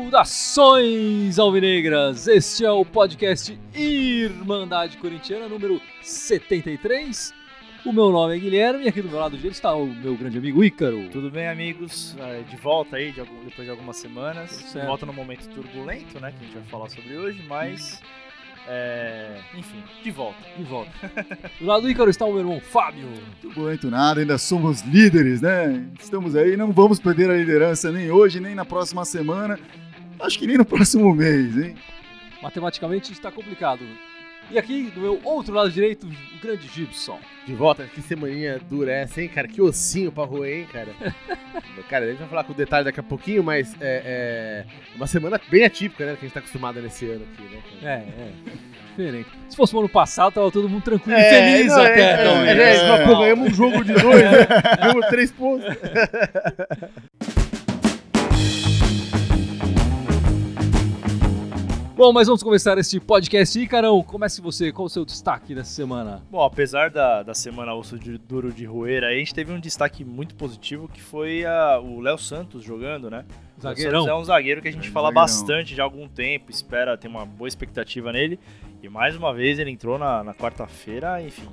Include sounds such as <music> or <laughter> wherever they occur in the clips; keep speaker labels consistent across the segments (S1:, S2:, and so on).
S1: Saudações alvinegras! Este é o podcast Irmandade Corintiana número 73. O meu nome é Guilherme e aqui do meu lado direito está o meu grande amigo Ícaro.
S2: Tudo bem, amigos? É, De volta aí, de algum- depois de algumas semanas.
S1: Certo.
S2: volta num momento turbulento, né? Que a gente vai falar sobre hoje, mas. É, enfim, de volta.
S1: De volta. Do lado do Ícaro está o meu irmão Fábio.
S3: Turbulento nada, ainda somos líderes, né? Estamos aí, não vamos perder a liderança nem hoje, nem na próxima semana. Acho que nem no próximo mês, hein?
S1: Matematicamente está complicado. E aqui do meu outro lado direito, o grande Gibson.
S4: De volta, que semaninha dura essa, hein, cara? Que ossinho pra roer, hein, cara? <laughs> cara, a gente vai falar com detalhe daqui a pouquinho, mas é, é uma semana bem atípica, né? Que a gente tá acostumado nesse ano aqui, né? cara?
S1: É, é. Diferente. Se fosse o ano passado, tava todo mundo tranquilo e
S4: É,
S1: feliz
S4: não,
S1: até.
S4: é,
S1: então,
S4: é,
S1: né?
S4: é, é, pô, ganhamos um jogo de dois, né? <laughs> ganhamos três pontos. <laughs>
S1: Bom, mas vamos começar este podcast. Ícarão, comece você. Qual o seu destaque dessa semana?
S2: Bom, apesar da, da semana osso de, duro de roer, a gente teve um destaque muito positivo que foi a- o Léo Santos jogando, né? O
S1: Zagueirão.
S2: É um zagueiro que a gente
S3: É,
S2: fala
S3: zagueirão.
S2: bastante de algum tempo, espera, tem uma boa expectativa nele. E mais uma vez ele entrou na, na quarta-feira, enfim,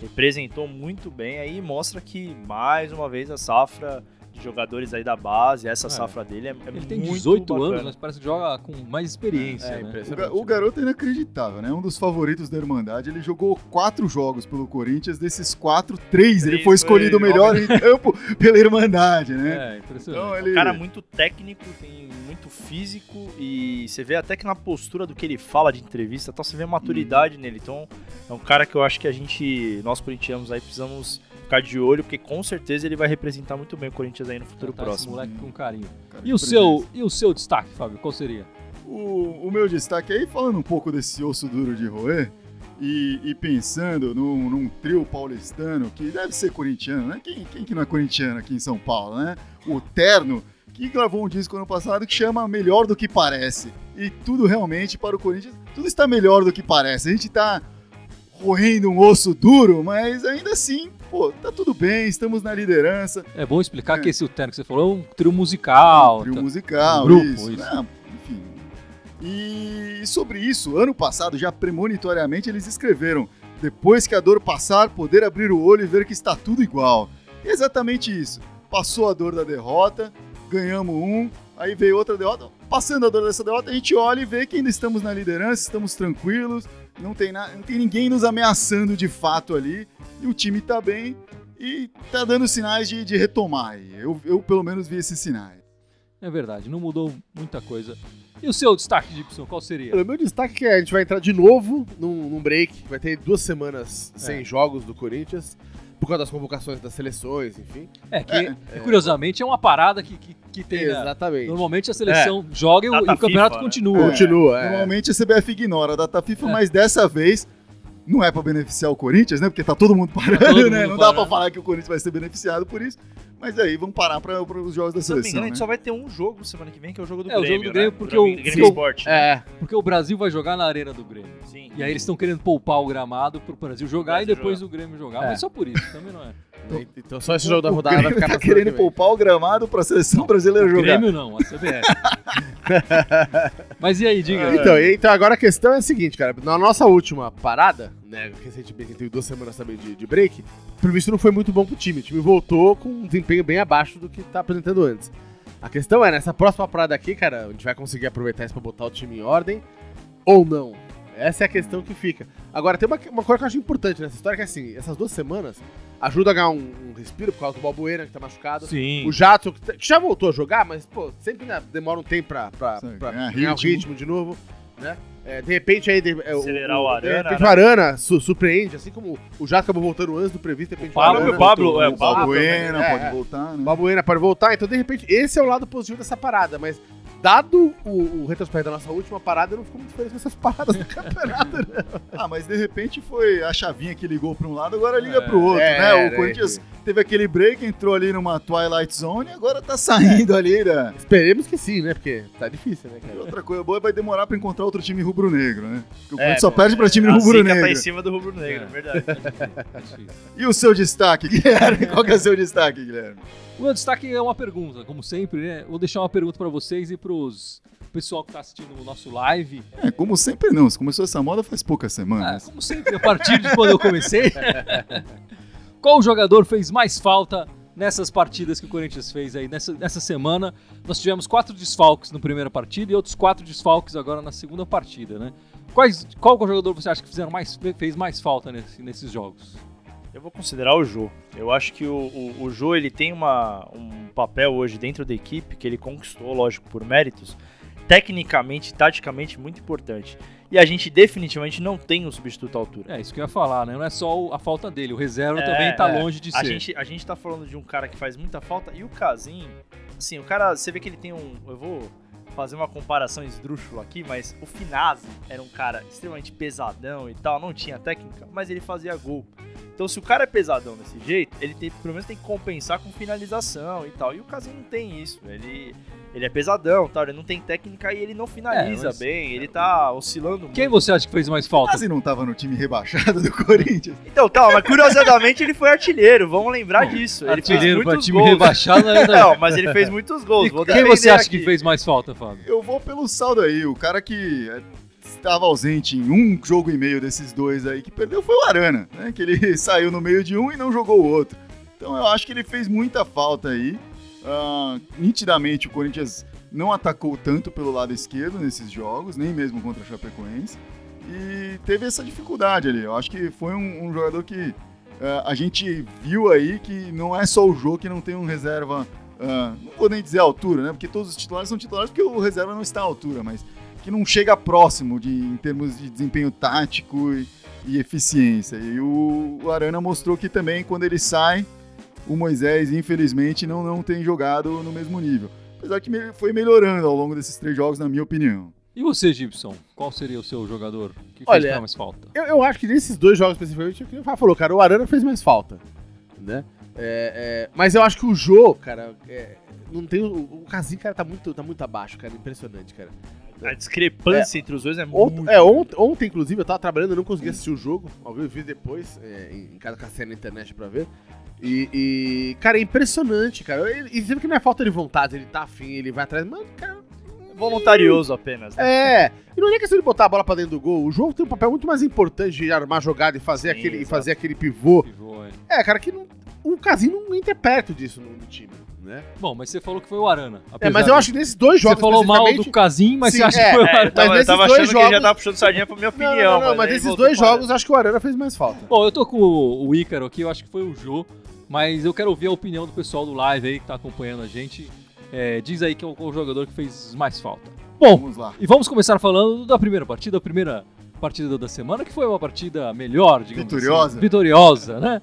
S2: representou muito bem aí e mostra que mais uma vez a safra jogadores aí da base, essa
S1: É.
S2: safra dele é, é
S1: Ele tem
S2: muito
S1: 18
S2: bacana.
S1: anos, mas parece que joga com mais experiência,
S4: É,
S1: né?
S3: O, ga- o garoto é inacreditável, né? Um dos favoritos da Irmandade. Ele jogou quatro jogos pelo Corinthians. Desses quatro, três ele
S2: Três
S3: foi escolhido o melhor em campo pela Irmandade, né?
S1: É, impressionante.
S3: Então
S2: É
S3: ele.
S2: um cara muito técnico, tem muito físico e você vê até que na postura do que ele fala de entrevista, tal, você vê maturidade
S3: Uhum.
S2: nele. Então é um cara que eu acho que a gente, nós corintianos aí, precisamos ficar de olho, porque com certeza ele vai representar muito bem o Corinthians aí no futuro
S1: Tratar esse
S2: próximo.
S1: moleque com carinho.
S3: cara
S1: E o, seu, e o seu destaque, Fábio? Qual seria?
S3: O, o meu destaque aí, falando um pouco desse osso duro de roer e, e pensando num, num trio paulistano que deve ser corintiano, né? Quem, quem que não é corintiano aqui em São Paulo, né? O Terno, que gravou um disco ano passado que chama Melhor do que Parece. E tudo realmente para o Corinthians, tudo está melhor do que parece. A gente está roendo um osso duro, mas ainda assim, pô, tá tudo bem, estamos na liderança.
S1: É bom explicar
S3: É.
S1: que esse terno que você falou é um trio musical.
S3: Um trio
S1: tá?
S3: musical,
S1: um grupo,
S3: isso.
S1: isso.
S3: né? enfim. E sobre isso, ano passado, já premonitoriamente, eles escreveram: depois que a dor passar, poder abrir o olho e ver que está tudo igual. E é exatamente isso. Passou a dor da derrota, ganhamos um, aí veio outra derrota. Passando a dor dessa derrota, a gente olha e vê que ainda estamos na liderança, estamos tranquilos, não tem, na, não tem ninguém nos ameaçando de fato ali, e o time tá bem e tá dando sinais de, de retomar. Eu, eu, pelo menos, vi esses sinais.
S1: É verdade, não mudou muita coisa. E o seu destaque, Gibson, qual seria?
S4: O meu destaque é que a gente vai entrar de novo num, num break. Vai ter duas semanas sem
S1: É.
S4: jogos do Corinthians. Por causa das convocações das seleções, enfim.
S1: É que, curiosamente, é uma parada que, que, que tem. né?
S4: Exatamente.
S1: Normalmente a seleção joga e o, e o campeonato
S2: FIFA, né?
S1: continua.
S4: Continua, é.
S3: Normalmente a CBF ignora a data FIFA,
S1: É.
S3: mas dessa vez não é pra beneficiar o Corinthians, né? Porque tá todo mundo parando,
S1: todo
S3: né?
S1: mundo
S3: Não dá pra
S1: parando.
S3: falar que o Corinthians vai ser beneficiado por isso. Mas aí vamos parar para os jogos da
S2: Se eu não me
S3: seleção.
S2: engano, a gente
S3: né?
S2: só vai ter um jogo semana que vem, que é o jogo do
S1: É, o
S2: Grêmio.
S1: jogo do Grêmio,
S2: né?
S1: porque
S2: o
S1: o-
S2: Grêmio
S1: o-
S2: Sport. né?
S4: É,
S1: Porque o Brasil vai jogar na arena do Grêmio.
S2: Sim.
S1: E aí eles estão querendo poupar o gramado pro Brasil jogar
S2: Brasil
S1: e depois
S2: jogar.
S1: o Grêmio jogar.
S4: É.
S1: Mas só por isso, também não é. <laughs>
S4: então só esse jogo da
S3: O
S4: rodada vai ficar
S3: tá querendo poupar o gramado pra seleção brasileira
S1: O
S3: jogar.
S1: Grêmio não, a CBF. <laughs> Mas e aí, diga.
S4: Então, e- então, agora a questão é a seguinte, cara. Na nossa última parada, né, recentemente teve duas semanas também de, de break, pelo visto não foi muito bom pro time. O time voltou com um desempenho bem abaixo do que tá apresentando antes. A questão é, nessa próxima parada aqui, cara, a gente vai conseguir aproveitar isso pra botar o time em ordem ou não? Essa é a questão que fica. Agora, tem uma, uma coisa que eu acho importante nessa história, que é assim, essas duas semanas ajuda a ganhar um, um respiro por causa do Balbuena, que tá machucado.
S1: Sim.
S4: O Jadson, que, tá- que já voltou a jogar, mas, pô, sempre né, demora um tempo pra, pra,
S3: Sim,
S4: pra
S3: ganhar
S4: ganhar o
S3: ritmo.
S4: ritmo de novo, né? É, de repente aí... De, é,
S2: Acelerar o Arana,
S4: De repente
S2: né?
S4: o Arana su- surpreende, assim como o Jadson acabou voltando antes do previsto, de repente
S1: Pablo-
S4: Arana
S2: o Pablo,
S4: voltou,
S2: é,
S4: o
S2: o Pablo
S3: Balbuena
S4: também, é,
S3: pode
S4: é.
S3: voltar,
S4: O
S3: né?
S4: Balbuena pode voltar, então de repente esse é o lado positivo dessa parada, mas dado o, o retrospecto da nossa última parada, não ficou muito diferente dessas paradas do <laughs> campeonato, né?
S3: Ah, mas de repente foi a chavinha que ligou pra um lado, agora liga
S1: É.
S3: pro outro,
S4: É,
S3: né? O
S4: né,
S3: Corinthians teve aquele break, entrou ali numa Twilight Zone e agora tá saindo ali, né?
S4: Esperemos que sim, né? Porque tá difícil, né,
S3: E
S4: cara?
S3: outra coisa boa é vai demorar pra encontrar outro time rubro-negro, né? Porque o
S2: É,
S3: Corinthians só perde pra time
S2: a zica
S3: rubro-negro.
S2: tá em cima do rubro-negro,
S1: É.
S2: verdade. <laughs>
S3: E o seu destaque, <laughs> Guilherme? Qual que é o seu destaque, Guilherme?
S1: O meu destaque é uma pergunta, como sempre, né? Vou deixar uma pergunta pra vocês e pros pessoal que tá assistindo o nosso live.
S3: É, como sempre não, você começou essa moda faz poucas
S1: Ah,
S3: semanas.
S1: como sempre, a partir de quando eu comecei. <laughs> Qual jogador fez mais falta nessas partidas que o Corinthians fez aí nessa, nessa semana? Nós tivemos quatro desfalques na primeira partida e outros quatro desfalques agora na segunda partida, né? Quais, qual jogador você acha que fizeram mais, fez mais falta nesse- nesses jogos?
S2: Eu vou considerar o Jô. Eu acho que o, o, o Jô ele tem uma, um papel hoje dentro da equipe que ele conquistou, lógico, por méritos, tecnicamente, taticamente muito importante. E a gente definitivamente não tem um substituto à altura.
S1: É, isso que eu ia falar, né? Não é só a falta dele, o reserva
S2: É,
S1: também tá
S4: é.
S1: longe de
S2: A
S1: ser.
S2: gente, a gente tá falando de um cara que faz muita falta e o Casim, assim, o cara, você vê que ele tem um. Eu vou fazer uma comparação esdrúxula aqui, mas o Finazzi era um cara extremamente pesadão e tal, não tinha técnica, mas ele fazia gol. Então, se o cara é pesadão desse jeito, ele tem, pelo menos tem que compensar com finalização e tal. E o Casim não tem isso. Ele, ele é pesadão, tal, ele não tem técnica e ele não finaliza
S1: É, mas-
S2: bem, ele tá oscilando
S1: Quem
S2: muito.
S1: você acha que fez mais falta?
S3: Quase não tava no time rebaixado do Corinthians.
S2: Então, calma, mas curiosamente ele foi artilheiro, vamos lembrar disso. Ele fez
S1: Artilheiro pra
S2: muitos
S1: time
S2: gols.
S1: rebaixado ainda. <laughs>
S2: Não, mas ele fez muitos gols. Vou
S1: quem você acha
S2: aqui.
S1: que fez mais falta, Fábio?
S3: Eu vou pelo saldo aí. O cara que é, estava ausente em um jogo e meio desses dois aí que perdeu foi o Arana, né? Que ele <laughs> saiu no meio de um e não jogou o outro. Então eu acho que ele fez muita falta aí. Ah, nitidamente o Corinthians não atacou tanto pelo lado esquerdo nesses jogos, nem mesmo contra a Chapecoense. E teve essa dificuldade ali. Eu acho que foi um, um jogador que ah, a gente viu aí que não é só o jogo que não tem um reserva. ah, não vou nem dizer a altura, né? Porque todos os titulares são titulares porque o reserva não está à altura, mas que não chega próximo de, em termos de desempenho tático e, e eficiência. E o, o Arana mostrou que também, quando ele sai, o Moisés, infelizmente, não, não tem jogado no mesmo nível. Apesar que me- foi melhorando ao longo desses três jogos, na minha opinião.
S1: E você, Gibson? Qual seria o seu jogador que
S4: Olha,
S1: fez mais falta?
S4: Eu, eu acho que nesses dois jogos especificamente, é o que o Fábio falou, cara, o Arana fez mais falta, né? É, é, mas eu acho que o Jô, cara, é, não tem. O, o Casim, cara, tá muito, tá muito abaixo, cara. Impressionante, cara.
S2: A discrepância entre os dois é
S4: Ont-
S2: muito.
S4: é, ontem, ontem, inclusive, eu tava trabalhando, eu não consegui assistir o jogo. Ao vivo, eu vi depois, é, em, em casa com a cena na internet pra ver. E, e, cara, é impressionante, cara. Ele- E sempre que não é falta de vontade, ele tá afim, ele vai atrás. Mano, cara.
S2: voluntarioso apenas. Né?
S4: É. E não é questão de botar a bola pra dentro do gol. O jogo tem um papel muito mais importante de armar jogada e fazer,
S2: Sim,
S4: aquele, e fazer aquele pivô.
S1: Pivô, é.
S4: É, cara, que não, o Casim não entra perto disso no, no time, né?
S1: Bom, mas você falou que foi o Arana.
S4: É, mas eu acho que nesses dois
S1: Você
S4: jogos.
S1: falou mal do Casim, mas
S4: Sim,
S1: você acha
S4: é,
S1: que foi o
S2: É,
S1: Arana?
S2: eu tava,
S4: Mas
S2: eu tava
S4: nesses
S2: achando
S4: dois
S2: que ele já
S4: jogos-
S2: tava puxando sardinha pra minha
S4: Não,
S2: opinião.
S4: não, não,
S2: mas
S4: mas
S2: aí
S4: nesses dois jogos, acho que o Arana fez mais falta.
S1: Bom, eu tô com o o Ícaro aqui, eu acho que foi o Jô, mas eu quero ouvir a opinião do pessoal do live aí que tá acompanhando a gente. É, diz aí que é o, o jogador que fez mais falta. Bom,
S3: Vamos lá.
S1: e vamos começar falando da primeira partida, a primeira partida da semana, que foi uma partida melhor, digamos
S3: Vitoriosa.
S1: assim. Vitoriosa, né?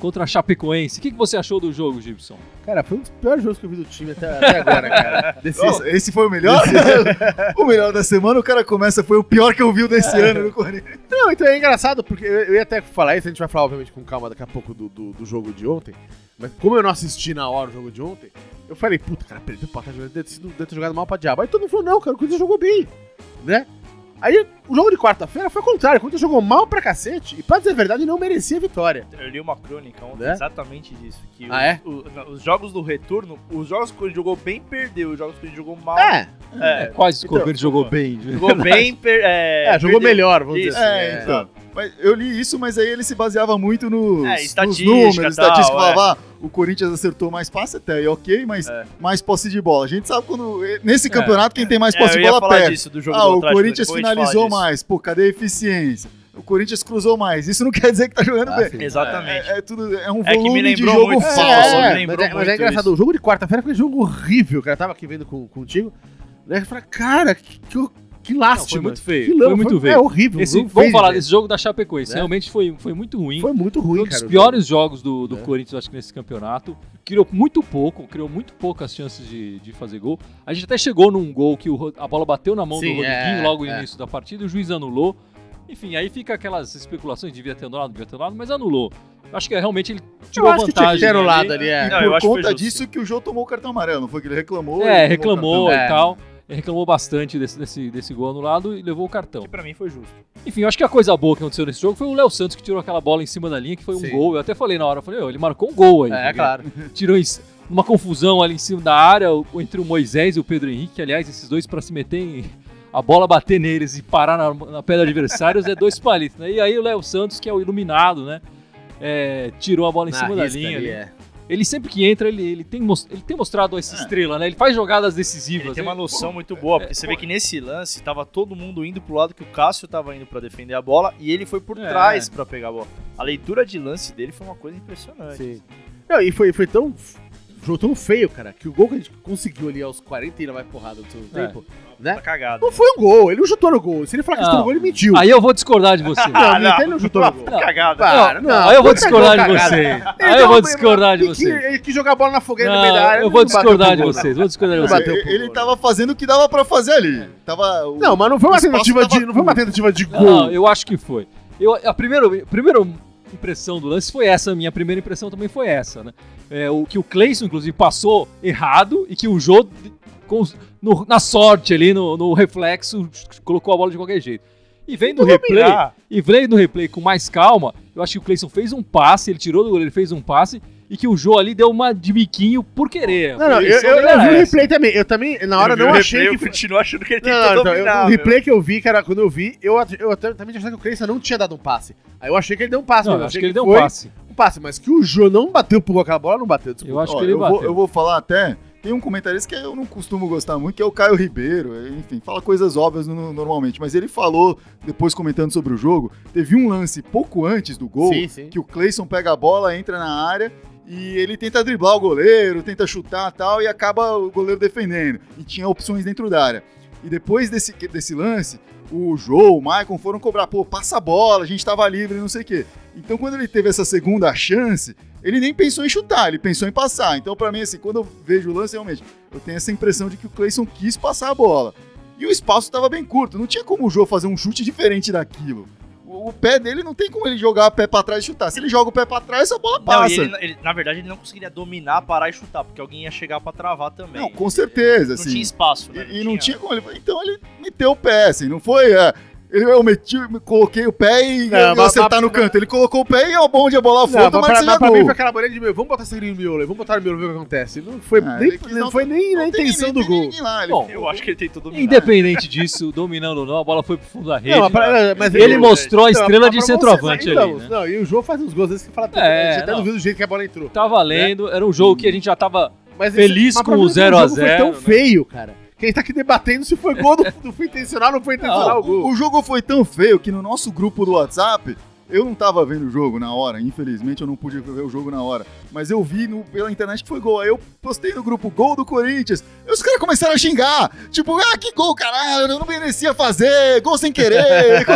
S1: Contra a Chapecoense. O que, que você achou do jogo, Gibson?
S4: Cara, foi um dos piores jogos que eu vi do time até, até agora, cara. <laughs> Desse,
S3: Nossa, esse foi o melhor? <laughs> o melhor da semana, o cara começa, foi o pior que eu vi desse ano no Corinthians.
S4: Não, então é engraçado, porque eu, eu ia até falar isso, a gente vai falar, obviamente, com calma daqui a pouco do, do, do jogo de ontem. Mas como eu não assisti na hora o jogo de ontem, eu falei, puta, cara, perdeu pra sido- deve ter jogado mal pra diabo. Aí todo mundo falou, não, cara, o Corinthians jogou bem, né? Aí o jogo de quarta-feira foi o contrário, o Corinthians jogou mal pra cacete e, pra dizer a verdade, não merecia a vitória.
S2: Eu li uma crônica ontem
S4: Né?
S2: exatamente disso. Que
S4: Ah,
S2: os,
S4: é?
S2: o- os jogos do retorno, os jogos que ele jogou bem, perdeu. Os jogos que ele jogou mal.
S4: É,
S2: é,
S1: Quais o
S2: então,
S1: jogou bem?
S2: jogou bem, per, é,
S4: é, jogou
S2: perdeu.
S4: melhor, vamos
S2: Isso,
S4: dizer assim.
S3: É, então. Mas eu li isso, mas aí ele se baseava muito nos,
S2: É,
S3: nos números,
S2: e tal,
S3: estatística.
S2: é.
S3: Falava, ah, o Corinthians acertou mais passe até, aí ok, mas
S2: É.
S3: mais posse de bola. A gente sabe quando, nesse campeonato, quem tem mais
S2: É,
S3: posse de bola perde.
S2: disso do jogo
S3: Ah,
S2: do
S3: o Corinthians finalizou mais. Pô, cadê a eficiência? O Corinthians cruzou mais. Isso não <laughs> quer dizer que tá jogando
S4: Ah,
S3: bem.
S2: Exatamente.
S3: É, é tudo, é um
S2: É
S3: volume de
S2: lembrou
S3: jogo
S2: muito
S3: falso.
S4: É,
S2: me
S4: mas,
S2: lembrou
S4: é, mas é engraçado,
S2: isso.
S4: o jogo de quarta-feira foi um jogo horrível, cara. Eu tava aqui vendo com, contigo, né? Eu falei, cara, que, que, que lástima.
S1: foi muito feio,
S4: Que
S1: foi muito
S4: É
S1: feio.
S4: horrível.
S1: Esse- vamos
S4: feio,
S1: falar desse jogo da Chapecoense.
S4: Né?
S1: Realmente foi, foi muito ruim.
S4: Foi muito ruim,
S1: Foi um
S4: cara.
S1: dos
S4: o
S1: piores jogos do, do
S4: É.
S1: Corinthians, acho que nesse campeonato. Criou muito pouco, criou muito poucas chances de, de fazer gol. A gente até chegou num gol que o a bola bateu na mão
S4: Sim,
S1: do Rodriguinho
S4: é,
S1: logo no
S4: é.
S1: início da partida e o juiz anulou. Enfim, aí fica aquelas especulações, devia ter anulado, devia ter anulado, mas anulou. Acho que realmente ele tirou
S4: acho que tinha
S1: vantagem.
S4: que ter
S1: ali.
S4: anulado ali, é.
S3: E
S2: Não, eu
S3: por
S2: acho que foi
S3: conta disso que o Jô tomou o cartão amarelo, não foi que ele reclamou?
S1: É, reclamou e.
S4: É.
S1: tal. Ele reclamou bastante desse, desse, desse gol anulado e levou o cartão.
S2: Que pra mim foi justo.
S1: Enfim, eu acho que a coisa boa que aconteceu nesse jogo foi o Léo Santos que tirou aquela bola em cima da linha, que foi um
S4: Sim.
S1: gol. Eu até falei na hora, eu falei, "Ô, ele marcou um gol aí.
S4: É,
S1: porque
S4: claro. <laughs>
S1: Tirou em, uma confusão ali em cima da área entre o Moisés e o Pedro Henrique. Aliás, esses dois pra se meter em. A bola bater neles e parar na, na pé do adversários é dois palitos, né? E aí o Léo Santos, que é o iluminado, né? é, tirou a bola em
S4: Na
S1: cima da linha.
S4: ali,
S1: ali.
S4: é.
S1: Ele sempre que entra, ele, ele, tem, ele tem mostrado essa
S3: É.
S1: estrela, né? Ele faz jogadas decisivas.
S2: Ele tem uma
S1: Ele-
S2: noção muito boa, porque você vê que nesse lance tava todo mundo indo pro lado que o Cássio tava indo pra defender a bola e ele foi por
S1: É.
S2: trás pra pegar a bola. A leitura de lance dele foi uma coisa impressionante.
S4: Sim. Não, e foi, foi tão. Jogo tão feio, cara, que o gol que a gente conseguiu ali aos 40 e vai porrada do segundo
S1: É.
S4: tempo,
S2: Tá
S4: né?
S2: cagado.
S4: Não foi um gol, ele não chutou no gol. Se ele falar que
S1: Não.
S4: chutou no gol, ele mentiu.
S1: Aí eu vou discordar de <laughs> você.
S4: Não,
S2: Ah,
S4: não, ele não chutou no gol.
S1: Não.
S2: Cagada.
S4: Para,
S1: Não,
S4: não.
S1: aí eu vou discordar de você. Aí eu vou discordar de
S4: ele
S1: você.
S4: quis- Ele quis jogar a bola na fogueira no meio da
S1: Não,
S4: área.
S1: eu
S4: não
S1: vou discordar de vocês.
S4: não.
S1: Vou discordar de
S4: Não
S1: vocês.
S3: Ele, tava fazendo o que dava pra fazer ali. Tava, o-
S4: Não, mas não foi uma tentativa de. Não foi uma tentativa de
S1: Não,
S4: gol.
S1: eu acho que foi. Eu, a primeira, a primeira impressão do lance foi essa, a minha primeira impressão também foi essa, né? É, o que o Cleison, inclusive, passou errado e que o Jô, com no- na sorte ali, no, no reflexo, colocou a bola de qualquer jeito. E vem no replay, e vem no replay com mais calma, eu acho que o Cleison fez um passe, ele tirou do goleiro, ele fez um passe, e que o Jô ali deu uma de biquinho por querer.
S4: Não, não, eu, eu, eu vi o replay também. Eu também, na hora, não
S2: o
S4: achei
S2: replay,
S4: que.
S2: Eu continuo achando que ele
S4: Não,
S2: tentou
S4: não, então, eu-
S2: dominar.
S4: o replay que eu vi, cara, quando eu vi, eu, eu até, também achei que o Cleison não tinha dado um passe. Aí eu achei que ele deu um passe,
S1: Não,
S4: mas
S1: eu
S4: achei
S1: que ele deu um passe.
S4: um passe. Mas que o Jô não bateu por aquela bola, não bateu. desculpa.
S1: Eu acho
S3: Ó,
S1: que ele
S3: eu,
S1: bateu.
S3: vou, eu vou falar até. Tem um comentarista que eu não costumo gostar muito, que é o Caio Ribeiro. Enfim, fala coisas óbvias no- normalmente. Mas ele falou, depois comentando sobre o jogo, teve um lance pouco antes do gol,
S4: Sim, sim.
S3: que o Cleison pega a bola, entra na área e ele tenta driblar o goleiro, tenta chutar tal, e acaba o goleiro defendendo. E tinha opções dentro da área. E depois desse, desse lance, o Joe, o Maicon foram cobrar, pô, passa a bola, a gente tava livre, não sei o quê. Então quando ele teve essa segunda chance, ele nem pensou em chutar, ele pensou em passar. Então pra mim, assim, quando eu vejo o lance, realmente, eu tenho essa impressão de que o Cleison quis passar a bola. E o espaço tava bem curto, não tinha como o Joe fazer um chute diferente daquilo. O, pé dele não tem como ele jogar o pé pra trás e chutar. Se ele joga o pé pra trás, a bola
S2: Não,
S3: passa.
S2: e ele, ele- na verdade, ele não conseguiria dominar, parar e chutar, porque alguém ia chegar pra travar também.
S3: Não, com certeza,
S2: Não
S3: assim.
S2: tinha espaço, né?
S3: E, e não tinha como ele. Então ele meteu o pé, assim, não foi. é, eu, eu meti, coloquei o pé e
S4: Não,
S3: eu
S4: mas-
S3: acertar no
S4: mas-
S3: canto. Ele colocou o pé e é bom a bola for,
S4: Não, mas
S3: tomara
S4: pra,
S3: que seja
S4: mas pra
S3: gol.
S4: mim foi aquela bolinha de meu, vamos botar esse no miolo aí, vamos botar no miolo ver o que acontece. Não foi,
S3: Ah,
S4: nem,
S3: ele
S4: não
S3: não-
S4: foi nem na intenção do gol.
S3: lá, ele-
S1: Bom,
S2: Eu acho que ele tentou dominar.
S1: Independente disso, dominando ou não, a bola foi pro fundo da rede.
S4: Não, mas pra- mas
S1: ele
S4: eu-
S1: mostrou a
S4: Então,
S1: estrela de centroavante ali,
S4: então,
S1: né?
S4: Não, e o João faz uns gols às vezes que fala,
S1: É,
S4: você até
S1: não.
S4: duvida do jeito que a bola entrou.
S1: Tá valendo, era um jogo que a gente já tava
S4: Mas
S1: Feliz
S4: mas
S1: com o 0 a
S4: jogo Foi
S1: 0,
S4: tão
S1: né?
S4: feio, cara. Que a gente tá aqui debatendo se foi gol, do foi intencional ou não foi intencional
S3: Não,
S4: o gol.
S3: o, jogo foi tão feio que no nosso grupo do WhatsApp, eu não tava vendo o jogo na hora, infelizmente eu não pude ver o jogo na hora. Mas eu vi no- pela internet que foi gol. Aí eu postei no grupo gol do Corinthians. E os caras começaram a xingar. Tipo, ah, que gol, caralho, eu não merecia fazer, gol sem querer. <laughs>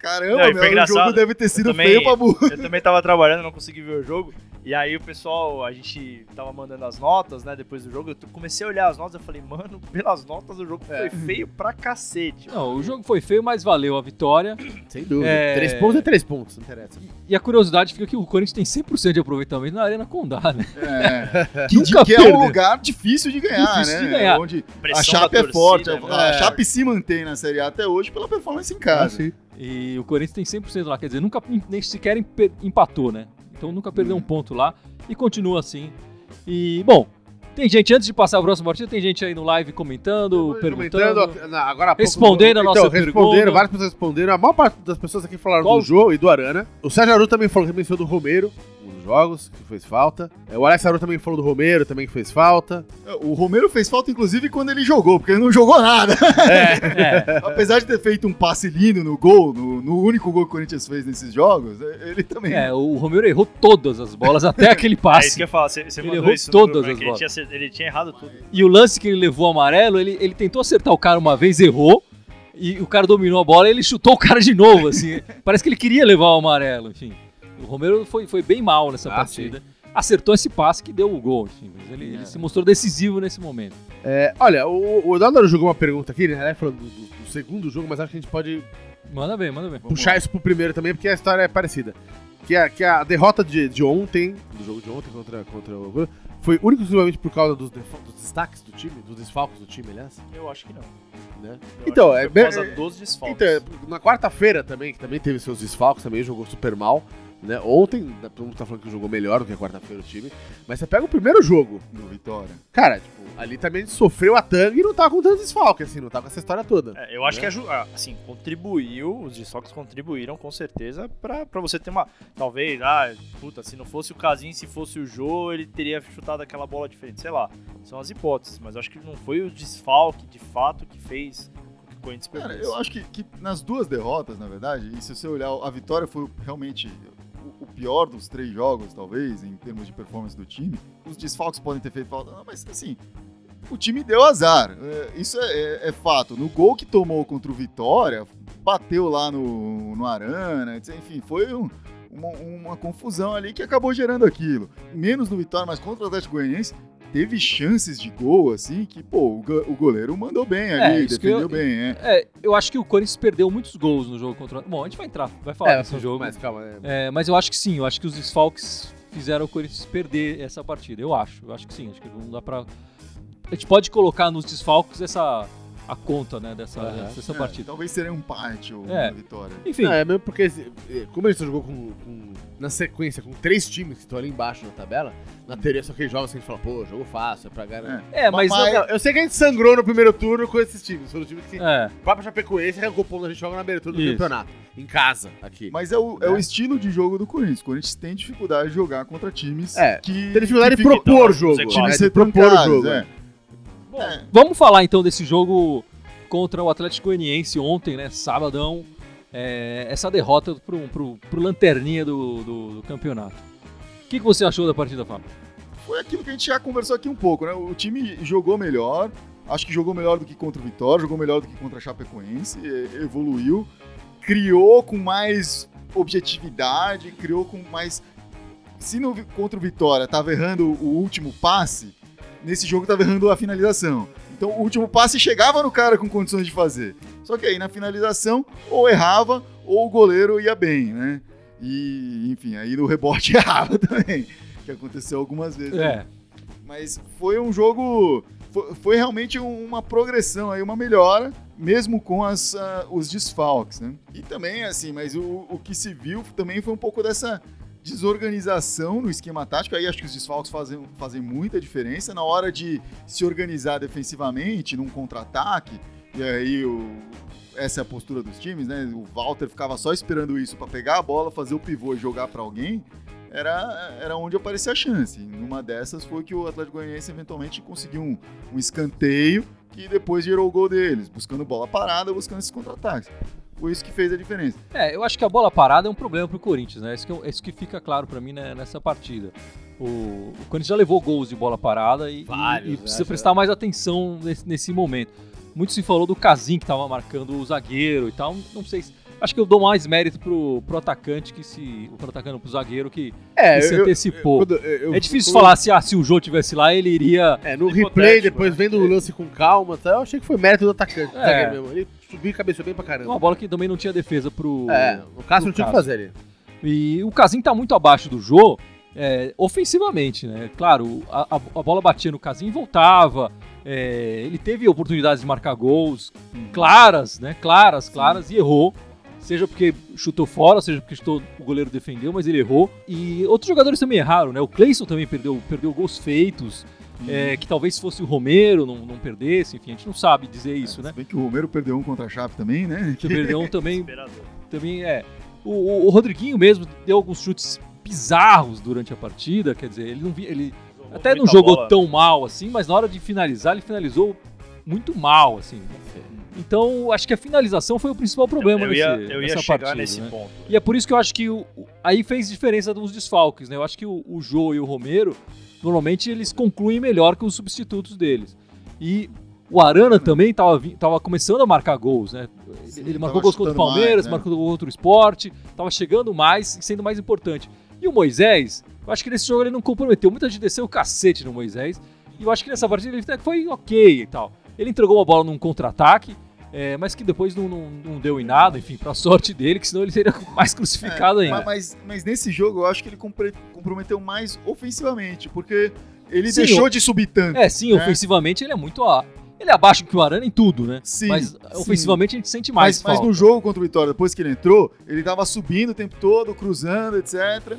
S3: Caramba,
S2: Não,
S3: meu, o jogo deve ter sido
S2: também-
S3: feio pra burro.
S2: Eu também tava trabalhando, não consegui ver o jogo. E aí o pessoal, a gente tava mandando as notas, né, depois do jogo. Eu comecei a olhar as notas e falei, mano, pelas notas o jogo
S4: É.
S2: foi feio pra cacete.
S1: Não, o jogo foi feio, mas valeu a vitória. <coughs>
S4: Sem dúvida.
S1: É-
S4: Três pontos é três pontos, não interessa.
S1: E a curiosidade fica que o Corinthians tem 100% de aproveitamento na Arena Condá, né?
S3: É, <laughs> que,
S1: Nunca
S3: que é um lugar difícil de ganhar,
S1: Difícil
S3: né?
S1: de ganhar.
S3: Onde
S2: Pressão
S3: a Chape
S2: da
S3: é forte.
S2: torcida,
S3: A,
S4: né?
S3: Chape se mantém na Série A até hoje pela performance em casa.
S1: E o Corinthians tem 100% lá, quer dizer, nunca nem sequer empatou, né? Então nunca perdeu um ponto lá e continua assim. E, bom, tem gente, antes de passar a próxima partida, tem gente aí no live comentando, perguntando.
S4: Comentando, agora pouco-
S1: Respondendo a nossa
S4: então,
S1: pergunta.
S4: Responderam, várias pessoas responderam. A maior parte das pessoas aqui falaram
S1: Qual-
S4: do Jô e do Arana. O Sérgio Aru também falou que mencionou do Romero jogos, que fez falta. É, O Alex Aru também falou do Romero, também que fez falta.
S3: O Romero fez falta, inclusive, quando ele jogou, porque ele não jogou nada. <laughs>
S1: É,
S3: Apesar de ter feito um passe lindo no gol, no, no único gol que o Corinthians fez nesses jogos, é- ele também.
S1: é, o Romero errou todas as bolas, até <laughs> aquele
S2: É isso
S1: passe.
S2: que eu ia falar, você, você
S1: Ele errou todas
S2: grupo, né,
S1: as
S2: que ele
S1: bolas.
S2: tinha, ele tinha errado tudo.
S1: E o lance que ele levou amarelo, ele, ele tentou acertar o cara uma vez, errou. E o cara dominou a bola e ele chutou o cara de novo, assim. <laughs> Parece que ele queria levar o amarelo, enfim. O Romero foi, foi bem mal nessa
S4: Ah,
S1: partida. Acertou esse passe que deu o gol, enfim. Mas ele, ele se mostrou decisivo nesse momento.
S4: É, olha, o, o jogou uma pergunta aqui, né? Falando do, do- do segundo jogo, mas acho que a gente pode
S1: Manda bem, manda bem.
S3: Vamos
S4: puxar
S3: lá.
S4: isso pro primeiro também, porque a história é parecida. que a, que a derrota de, de ontem, do jogo de ontem contra, contra o foi único exclusivamente por causa dos, dos destaques do time, dos desfalques do time, aliás.
S2: Eu acho que não.
S4: Né? Então,
S2: acho que
S4: é
S2: por causa dos desfalques.
S4: Então, é, na quarta-feira também, que também teve seus desfalques, também jogou super mal. Né? Ontem, todo mundo tá falando que jogou melhor do que a quarta-feira o time. Mas você pega o primeiro jogo,
S3: No Vitória.
S4: cara, tipo, ali também sofreu a tanga e não tava com tanto desfalque, assim, não tava com essa história toda.
S2: É, eu acho
S4: né?
S2: que aju- ah, assim, contribuiu, os desfalques contribuíram com certeza pra, pra você ter uma. Talvez, ah, puta, se não fosse o Casim, se fosse o Jô, ele teria chutado aquela bola diferente. Sei lá. São as hipóteses, mas eu acho que não foi o desfalque de fato que fez
S3: Cara, eu acho que, que nas duas derrotas, na verdade, e se você olhar, a vitória foi realmente pior dos três jogos, talvez, em termos de performance do time. Os desfalques podem ter feito falta, não, mas assim, o time deu azar. É, isso é, é- é fato. No gol que tomou contra o Vitória, bateu lá no, no Arana, enfim, foi um- uma, uma confusão ali que acabou gerando aquilo. Menos no Vitória, mas contra o Atlético Goianiense. Teve chances de gol, assim, que, pô, o, go- o goleiro mandou bem
S1: É,
S3: ali,
S1: que
S3: defendeu
S1: eu-
S3: bem, é.
S1: É, eu acho que o Corinthians perdeu muitos gols no jogo contra. Bom, a gente vai entrar, vai falar desse jogo.
S4: mas calma, né?
S1: É, mas eu acho que sim, eu acho que os desfalques fizeram o Corinthians perder essa partida. Eu acho, eu acho que sim. Acho que não dá pra. A gente pode colocar nos desfalques essa. A conta, né, dessa, dessa
S3: É,
S1: partida.
S3: Talvez seria um empate ou
S1: É.
S3: uma vitória.
S1: Enfim,
S4: Não, é mesmo porque, eh, como a gente jogou com, com- na sequência com três times que estão ali embaixo na tabela, na teoria são aqueles jogos que a gente fala, pô, jogo fácil, é pra garantir.
S1: é, mas.
S3: Mas-
S4: Não, eu sei que a gente sangrou no primeiro turno com esses times. Foram os times que.
S1: É,
S4: O próprio Chapecoense arrancou ponto, a gente joga na abertura do
S1: Isso.
S4: campeonato. Em casa, aqui.
S3: Mas é o, é
S4: Né?
S3: o estilo de jogo do Corinthians. O Corinthians tem dificuldade de jogar contra times
S4: É,
S3: que.
S4: Tem dificuldade de
S3: que
S4: propor o jogo.
S2: times
S4: né? propor o jogo.
S3: É.
S1: vamos falar então desse jogo contra o Atlético Goianiense ontem, né? Sabadão. É, essa derrota pro, pro, pro lanterninha do, do, do campeonato. O que, que você achou da partida, Fábio?
S3: Foi aquilo que a gente já conversou aqui um pouco, né? O time jogou melhor. Acho que jogou melhor do que contra o Vitória, jogou melhor do que contra a Chapecoense, evoluiu, criou com mais objetividade, criou com mais. Se no, contra o Vitória tava errando o último passe, nesse jogo tava errando a finalização. Então o último passe chegava no cara com condições de fazer. Só que aí na finalização, ou errava, ou o goleiro ia bem, né? E, enfim, aí no rebote <laughs> errava também. Que aconteceu algumas vezes.
S1: É,
S3: Mas foi um jogo. Foi, foi realmente um- uma progressão aí, uma melhora, mesmo com as, ah, os desfalques, né? E também, assim, mas o, o que se viu também foi um pouco dessa desorganização no esquema tático. Aí acho que os desfalques fazem, fazem muita diferença na hora de se organizar defensivamente num contra-ataque. E aí o, essa é a postura dos times, né? O Walter ficava só esperando isso para pegar a bola, fazer o pivô e jogar para alguém. Era, era onde aparecia a chance. Numa dessas foi que o Atlético Goianiense eventualmente conseguiu um, um escanteio que depois gerou o gol deles, buscando bola parada, buscando esses contra-ataques. Foi isso que fez a diferença.
S1: É, eu acho que a bola parada é um problema pro Corinthians, né? Isso que, é isso que fica claro pra mim né, nessa partida. O, o Corinthians já levou gols de bola parada e,
S4: Vários,
S1: e- e
S4: né,
S1: precisa
S4: já.
S1: prestar mais atenção nesse, nesse momento. Muito se falou do Casim que tava marcando o zagueiro e tal. Não sei se. Acho que eu dou mais mérito pro, pro atacante que se. Pro atacante, pro zagueiro que,
S4: É,
S1: que se
S4: eu-
S1: antecipou.
S4: quando eu-
S1: é difícil falar se, ah, se o Jô tivesse lá, ele iria.
S4: É, no replay, depois
S2: né?
S4: vendo o lance com calma, tá? eu achei que foi mérito do atacante. do
S1: É.
S4: zagueiro mesmo. Ele subiu e cabeceou bem pra caramba.
S1: Uma bola que também não tinha defesa pro.
S4: É, o Cássio não tinha o que fazer ali.
S1: E o Casim tá muito abaixo do Jô é, ofensivamente, né? Claro, a, a- bola batia no Casim e voltava. é, ele teve oportunidades de marcar gols claras, né? Claras, claras, e errou. Seja porque chutou fora, seja porque chutou, o goleiro defendeu, mas ele errou. E outros jogadores também erraram, né? O Cleison também perdeu, perdeu gols feitos. É, que talvez se fosse o Romero não, não perdesse, enfim, a gente não sabe dizer isso, né?
S3: Se bem que o Romero perdeu um contra a Chape também, né?
S1: Que perdeu <laughs> um também também é. O, o- o Rodriguinho mesmo deu alguns chutes bizarros durante a partida, quer dizer, ele não vi- ele
S2: Jogou
S1: até não jogou
S2: bola.
S1: tão mal assim, mas na hora de finalizar ele finalizou muito mal assim. Então, acho que a finalização foi o principal problema
S2: eu ia,
S1: nesse,
S2: eu ia
S1: nessa
S2: chegar
S1: partida,
S2: nesse
S1: né?
S2: ponto.
S1: E é por isso que eu acho que o- aí fez diferença dos desfalques, né? Eu acho que o, o Jô e o Romero, normalmente eles concluem melhor que os substitutos deles. E o Arana também tava, vi- tava começando a marcar gols, né?
S3: Sim,
S1: ele marcou gols contra o Palmeiras,
S3: mais, né?
S1: marcou gol contra o Sport, tava chegando mais e sendo mais importante. E o Moisés, eu acho que nesse jogo ele não comprometeu. Muita gente desceu o cacete no Moisés. E eu acho que nessa partida ele foi ok e tal. Ele entregou uma bola num contra-ataque. É, mas que depois não, não, não deu em nada, enfim, pra sorte dele, que senão ele seria <laughs> mais crucificado
S3: É,
S1: ainda.
S3: ma- Mas, mas nesse jogo eu acho que ele comprometeu mais ofensivamente, porque ele
S1: Sim,
S3: deixou de subir tanto.
S1: É, sim,
S3: né?
S1: ofensivamente ele é muito. a- Ele é abaixo que o Arana em tudo, né?
S3: Sim,
S1: mas
S3: sim.
S1: ofensivamente a gente sente mais.
S3: Mas, mas no jogo contra o Vitória, depois que ele entrou, ele tava subindo o tempo todo, cruzando, etc.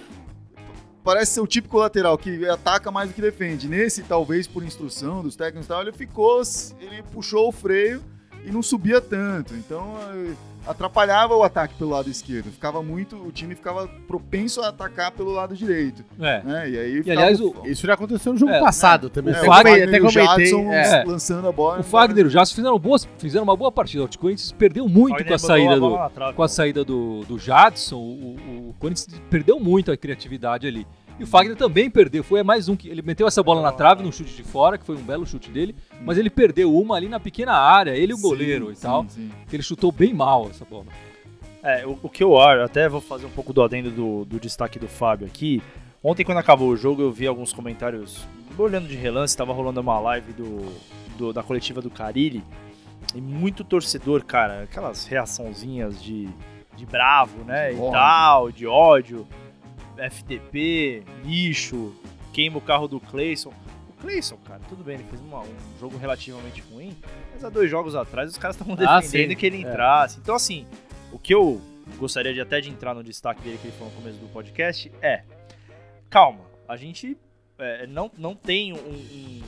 S3: Parece ser o típico lateral que ataca mais do que defende. Nesse, talvez por instrução dos técnicos e tal, ele ficou. Ele puxou o freio e não subia tanto. Então eh, atrapalhava o ataque pelo lado esquerdo. Ficava muito. O time ficava propenso a atacar pelo lado direito.
S1: É.
S3: Né? E aí
S1: E aliás, o,
S4: Isso já aconteceu no jogo
S1: É,
S4: passado também.
S1: o
S4: Até
S1: Fagner
S4: come-
S3: e
S4: até
S3: o
S4: comentei.
S3: Jadson
S4: é.
S3: lançando a bola.
S1: o Fagner e o Jadson fizeram, boas, fizeram uma boa partida. O Corinthians perdeu muito
S2: Fagner
S1: com a saída do.
S2: trave,
S1: com a saída do, do Jadson, o, o Corinthians perdeu muito a criatividade ali. E o Fagner também perdeu. Foi mais um que. Ele meteu essa bola na trave num chute de fora, que foi um belo chute dele, mas ele perdeu uma ali na pequena área, ele e o
S3: Sim,
S1: goleiro e
S3: sim,
S1: tal.
S3: sim.
S1: Que ele chutou bem mal essa bola.
S2: É, o, o que eu acho, até vou fazer um pouco do adendo do, do destaque do Fábio aqui. Ontem, quando acabou o jogo, eu vi alguns comentários, olhando de relance, tava rolando uma live do, do- da coletiva do Carilli, e muito torcedor, cara, aquelas reaçãozinhas de, de bravo, né,
S3: De
S2: e
S3: ódio.
S2: tal, de ódio, FTP, lixo, queima o carro do Clayson. O Clayson, cara, tudo bem, ele fez uma- um jogo relativamente ruim, mas há dois jogos atrás os caras estavam
S4: Ah,
S2: defendendo
S4: sim.
S2: que ele
S4: É.
S2: entrasse. Então, assim, o que eu gostaria de até de entrar no destaque dele que ele falou no começo do podcast é calma, a gente é, não, não tem um- um-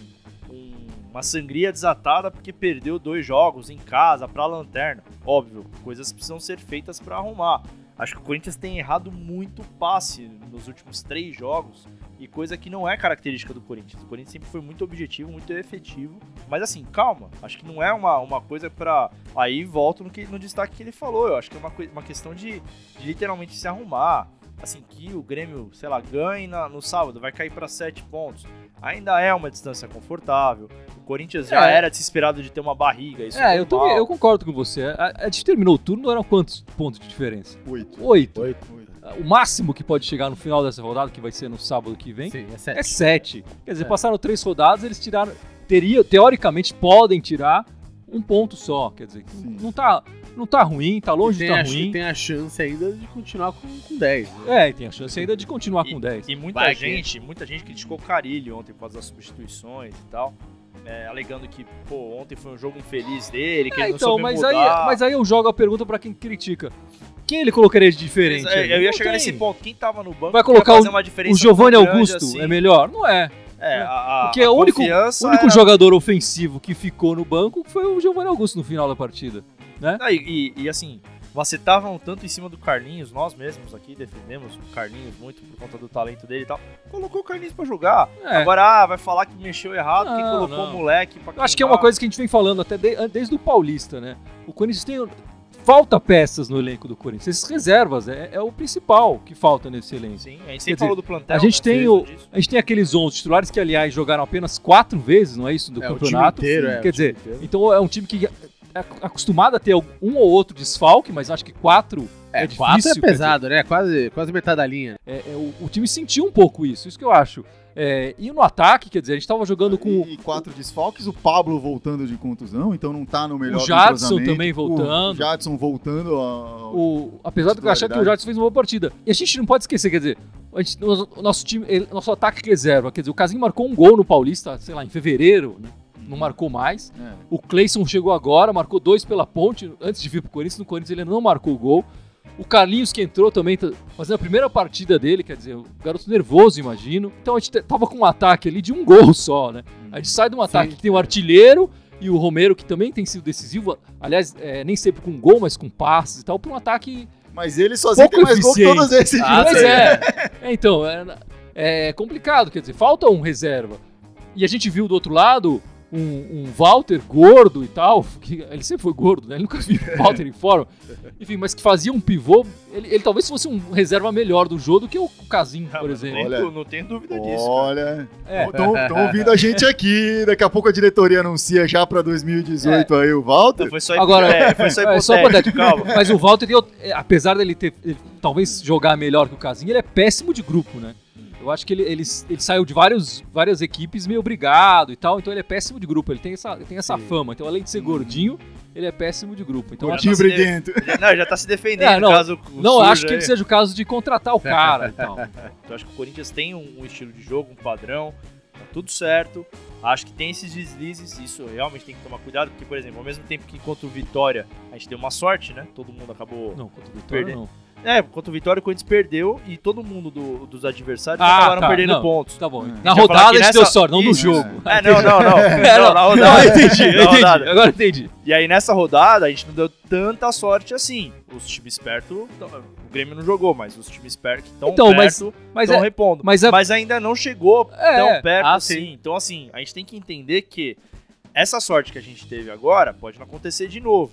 S2: um- uma sangria desatada porque perdeu dois jogos em casa pra lanterna. Óbvio, coisas precisam ser feitas pra arrumar. Acho que o Corinthians tem errado muito passe nos últimos três jogos e coisa que não é característica do Corinthians. O Corinthians sempre foi muito objetivo, muito efetivo. Mas assim, calma. Acho que não é uma, uma coisa pra. Aí volto no, que, no destaque que ele falou. Eu acho que é uma, uma questão de, de literalmente se arrumar. Assim, que o Grêmio, sei lá, ganhe na- no sábado, vai cair pra sete pontos. Ainda é uma distância confortável. O Corinthians já
S1: É.
S2: era desesperado de ter uma barriga. Isso
S1: é, eu, também, eu concordo com você. A, a gente terminou o turno, eram quantos pontos de diferença?
S3: Oito.
S1: Oito.
S4: Oito.
S3: Oito.
S1: O máximo que pode chegar no final dessa rodada, que vai ser no sábado que vem,
S4: Sim, é
S1: é
S4: sério.
S1: sete. Quer dizer,
S4: É.
S1: passaram três rodadas, eles tiraram. Teria, teoricamente, podem tirar um ponto só. Quer dizer,
S3: Sim.
S1: não tá, não tá ruim, tá longe de
S4: tem,
S1: tá
S4: a,
S1: ruim.
S4: tem a chance ainda de continuar com, com 10. Né?
S1: É, e tem a chance ainda de continuar com 10.
S2: E muita
S4: Vai que-
S2: gente, muita gente criticou o Carilli ontem por causa das substituições e tal. é, alegando que, pô, ontem foi um jogo infeliz dele, que
S1: É,
S2: ele não
S1: então,
S2: soube
S1: mas
S2: mudar.
S1: aí, mas aí eu jogo a pergunta pra quem critica. Quem ele colocaria de diferente?
S2: Mas, é, eu ia
S1: Não
S2: chegar
S1: tem.
S2: nesse ponto. Quem tava no banco
S1: Vai colocar
S2: fazer
S1: o-
S2: uma diferença
S1: O Giovanni Augusto
S2: assim.
S1: é melhor? Não é.
S2: É, a, a,
S1: Porque
S2: a
S1: o único, único
S2: era-
S1: jogador ofensivo que ficou no banco foi o Giovanni Augusto no final da partida.
S2: Ah, e, e, e, assim, macetavam tanto em cima do Carlinhos, nós mesmos aqui defendemos o Carlinhos muito por conta do talento dele e tal. Colocou o Carlinhos pra jogar.
S1: É.
S2: Agora, ah, vai falar que mexeu errado, que
S1: Não,
S2: colocou
S1: não.
S2: o moleque pra
S1: acho que é uma coisa que a gente vem falando até de- desde o Paulista, né? O Corinthians tem. Falta peças no elenco do Corinthians. Essas reservas é, é o principal que falta nesse elenco.
S2: Sim, a gente sempre
S1: dizer,
S2: falou do plantel.
S1: a gente
S2: né,
S1: tem o-. A gente tem aqueles 11 titulares que, aliás, jogaram apenas quatro vezes, não é isso? Do
S4: É, o time
S1: campeonato.
S4: inteiro, é,
S1: Quer dizer,
S4: inteiro.
S1: então é um time que é acostumado a ter um ou outro desfalque, mas acho que quatro é,
S4: É,
S1: difícil.
S4: quatro é pesado, né? Quase, quase metade da linha.
S1: dizer, é- é o, o time sentiu um pouco isso, isso que eu acho. É, e no ataque, quer dizer, a gente tava jogando com
S3: E, quatro desfalques, o Pablo voltando de contusão, então não tá no melhor
S1: O Jadson também voltando.
S3: O Jadson voltando. ao-
S1: o, apesar de eu achar que o Jadson fez uma boa partida. E a gente não pode esquecer, quer dizer, a gente- o o nosso time, ele- nosso ataque reserva, quer dizer, o Casim marcou um gol no Paulista, sei lá, em fevereiro, né? Não marcou mais.
S3: É.
S1: O Cleison chegou agora, marcou dois pela ponte antes de vir pro Corinthians. No Corinthians ele não marcou o gol. O Carlinhos que entrou também, tá fazendo a primeira partida dele, quer dizer, o garoto nervoso, imagino. Então a gente te- tava com um ataque ali de um gol <laughs> só, né? A gente sai de um ataque
S4: Sim.
S1: que tem o artilheiro e o Romero, que também tem sido decisivo. Aliás, é, nem sempre com gol, mas com passes e tal, para um ataque
S3: Mas ele sozinho
S1: Pouco
S3: tem mais gol que
S1: eficiente.
S3: todos esses.
S4: Ah,
S1: Pois é. É, Então, é, é complicado, quer dizer, falta um reserva. E a gente viu do outro lado um, um Walter gordo e tal, que ele sempre foi gordo, né? Ele nunca viu o Walter em forma. Enfim, mas que fazia um pivô. Ele, ele talvez fosse um reserva melhor do jogo do que o Casim,
S2: Ah,
S1: por
S2: mas
S1: exemplo.
S2: Não,
S3: Olha.
S2: tenho, não tenho dúvida disso.
S3: Olha,
S1: É.
S3: estão ouvindo a gente aqui. Daqui a pouco a diretoria anuncia já pra 2018 aí o Walter.
S2: Não, foi só
S1: Agora-
S2: hipotético, foi só <laughs>
S1: É, só
S2: calma.
S1: Mas o Walter, tem outro- é, apesar dele ter ele talvez jogar melhor que o Casim, ele é péssimo de grupo, né? Eu acho que ele, ele, ele saiu de vários, várias equipes meio obrigado e tal, então ele é péssimo de grupo, ele tem essa, tem essa
S4: Sim.
S1: fama. Então, além de ser gordinho, ele é péssimo de grupo. Então
S3: Tinho
S2: tá
S3: briguento.
S2: Já, não, já tá se defendendo,
S1: É, não,
S2: caso
S1: Não, acho que ele seja o caso de contratar o <laughs> cara e tal.
S2: Então acho que o Corinthians tem um, um estilo de jogo, um padrão, tá tudo certo. Acho que tem esses deslizes, isso realmente tem que tomar cuidado, porque, por exemplo, ao mesmo tempo que contra o Vitória a gente deu uma sorte, né? Todo mundo acabou.
S1: Não, contra o Vitória
S2: Perder.
S1: não.
S2: É, contra o Vitória o Corinthians perdeu e todo mundo do- dos adversários
S1: Ah,
S2: acabaram
S1: tá,
S2: perdendo
S1: não.
S2: pontos.
S1: Tá bom.
S3: É.
S1: Na rodada a gente
S2: nessa-
S1: deu sorte, não no jogo.
S2: É, não, não, <laughs> não.
S1: É,
S2: não, na rodada.
S1: não, entendi, entendi. Agora entendi.
S2: E aí nessa rodada a gente não deu tanta sorte assim. Os times perto, o Grêmio não jogou, mas os times perto estão
S1: Então, mas-
S2: perto
S1: Mas
S2: estão
S1: é,
S2: repondo.
S1: mas é-
S2: Mas ainda não chegou
S1: É.
S2: tão perto
S4: Ah,
S2: assim.
S4: sim.
S2: Então assim, a gente tem que entender que essa sorte que a gente teve agora pode não acontecer de novo.